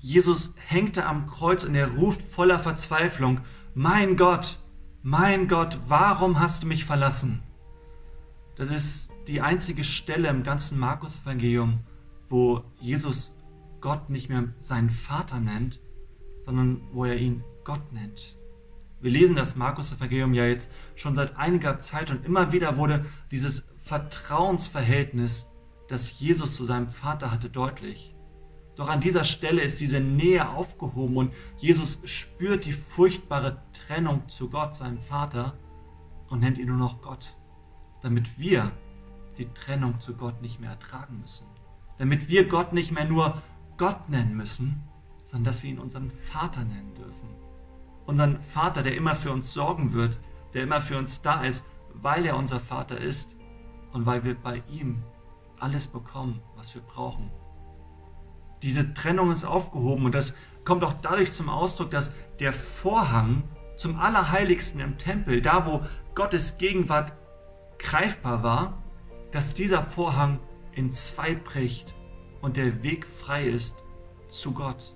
Jesus hängte am Kreuz und er ruft voller Verzweiflung, mein Gott, mein Gott, warum hast du mich verlassen? Das ist die einzige Stelle im ganzen Markus-Evangelium, wo Jesus Gott nicht mehr seinen Vater nennt, sondern wo er ihn Gott nennt. Wir lesen das Markus-Evangelium ja jetzt schon seit einiger Zeit und immer wieder wurde dieses Vertrauensverhältnis, das Jesus zu seinem Vater hatte, deutlich. Doch an dieser Stelle ist diese Nähe aufgehoben und Jesus spürt die furchtbare Trennung zu Gott, seinem Vater, und nennt ihn nur noch Gott, damit wir die Trennung zu Gott nicht mehr ertragen müssen. Damit wir Gott nicht mehr nur Gott nennen müssen, sondern dass wir ihn unseren Vater nennen dürfen. Unseren Vater, der immer für uns sorgen wird, der immer für uns da ist, weil er unser Vater ist und weil wir bei ihm alles bekommen, was wir brauchen. Diese Trennung ist aufgehoben und das kommt auch dadurch zum Ausdruck, dass der Vorhang zum Allerheiligsten im Tempel, da wo Gottes Gegenwart greifbar war, dass dieser Vorhang in zwei bricht und der Weg frei ist zu Gott.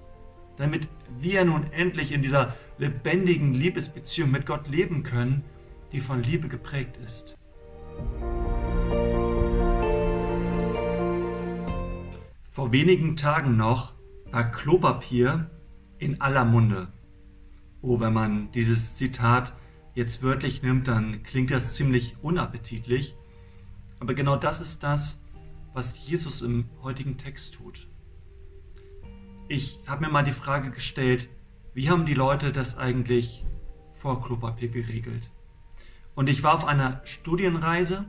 Damit wir nun endlich in dieser lebendigen Liebesbeziehung mit Gott leben können, die von Liebe geprägt ist. Vor wenigen Tagen noch war Klopapier in aller Munde. Oh, wenn man dieses Zitat jetzt wörtlich nimmt, dann klingt das ziemlich unappetitlich. Aber genau das ist das, was Jesus im heutigen Text tut. Ich habe mir mal die Frage gestellt, wie haben die Leute das eigentlich vor Klopapier geregelt? Und ich war auf einer Studienreise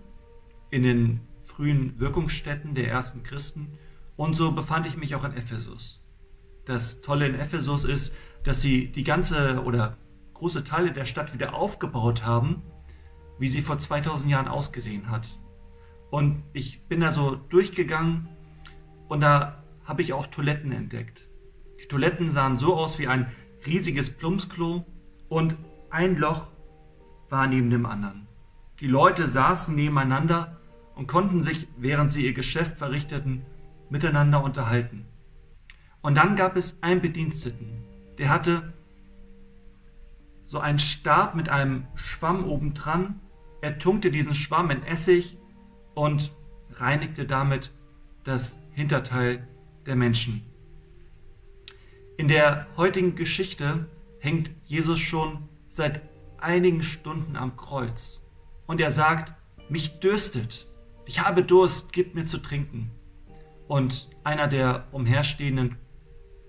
in den frühen Wirkungsstätten der ersten Christen und so befand ich mich auch in Ephesus. Das Tolle in Ephesus ist, dass sie die ganze oder große Teile der Stadt wieder aufgebaut haben, wie sie vor 2000 Jahren ausgesehen hat. Und ich bin da so durchgegangen und da habe ich auch Toiletten entdeckt. Die Toiletten sahen so aus wie ein riesiges Plumpsklo und ein Loch war neben dem anderen. Die Leute saßen nebeneinander und konnten sich, während sie ihr Geschäft verrichteten, miteinander unterhalten. Und dann gab es einen Bediensteten, der hatte so einen Stab mit einem Schwamm obendran. Er tunkte diesen Schwamm in Essig und reinigte damit das Hinterteil der Menschen. In der heutigen Geschichte hängt Jesus schon seit einigen Stunden am Kreuz und er sagt, mich dürstet, ich habe Durst, gib mir zu trinken. Und einer der Umherstehenden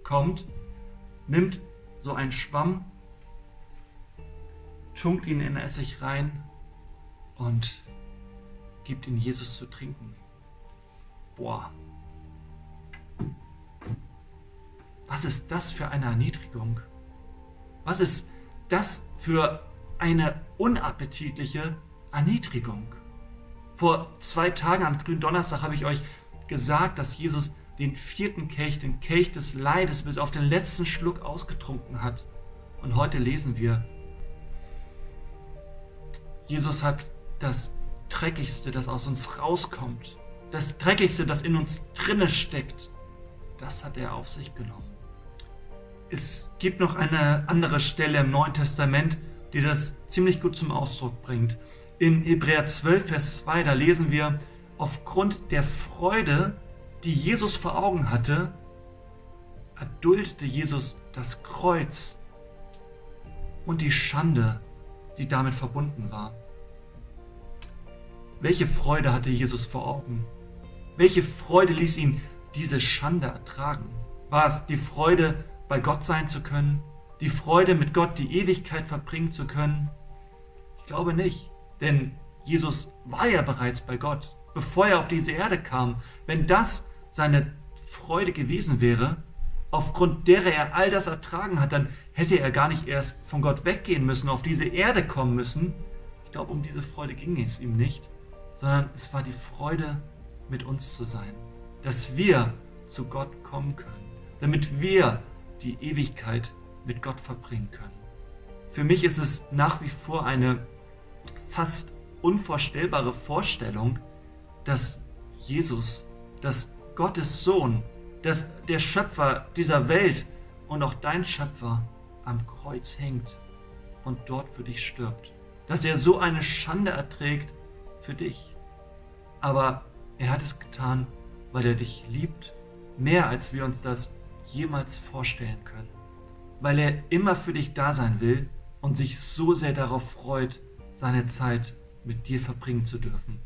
kommt, nimmt so einen Schwamm, tunkt ihn in Essig rein und gibt ihn Jesus zu trinken. Boah. Was ist das für eine Erniedrigung? Was ist das für eine unappetitliche Erniedrigung? Vor zwei Tagen am Gründonnerstag habe ich euch gesagt, dass Jesus den vierten Kelch, den Kelch des Leides, bis auf den letzten Schluck ausgetrunken hat. Und heute lesen wir, Jesus hat das Dreckigste, das aus uns rauskommt, das Dreckigste, das in uns drinne steckt, das hat er auf sich genommen. Es gibt noch eine andere Stelle im Neuen Testament, die das ziemlich gut zum Ausdruck bringt. In Hebräer 12, Vers 2, da lesen wir, aufgrund der Freude, die Jesus vor Augen hatte, erduldete Jesus das Kreuz und die Schande, die damit verbunden war. Welche Freude hatte Jesus vor Augen? Welche Freude ließ ihn diese Schande ertragen? War es die Freude, bei Gott sein zu können? Die Freude, mit Gott die Ewigkeit verbringen zu können? Ich glaube nicht, denn Jesus war ja bereits bei Gott, bevor er auf diese Erde kam. Wenn das seine Freude gewesen wäre, aufgrund derer er all das ertragen hat, dann hätte er gar nicht erst von Gott weggehen müssen, auf diese Erde kommen müssen. Ich glaube, um diese Freude ging es ihm nicht sondern es war die Freude, mit uns zu sein, dass wir zu Gott kommen können, damit wir die Ewigkeit mit Gott verbringen können. Für mich ist es nach wie vor eine fast unvorstellbare Vorstellung, dass Jesus, dass Gottes Sohn dass der Schöpfer dieser Welt und auch dein Schöpfer am Kreuz hängt und dort für dich stirbt. Dass er so eine Schande erträgt für dich. Aber er hat es getan, weil er dich liebt, mehr als wir uns das jemals vorstellen können. Weil er immer für dich da sein will und sich so sehr darauf freut, seine Zeit mit dir verbringen zu dürfen.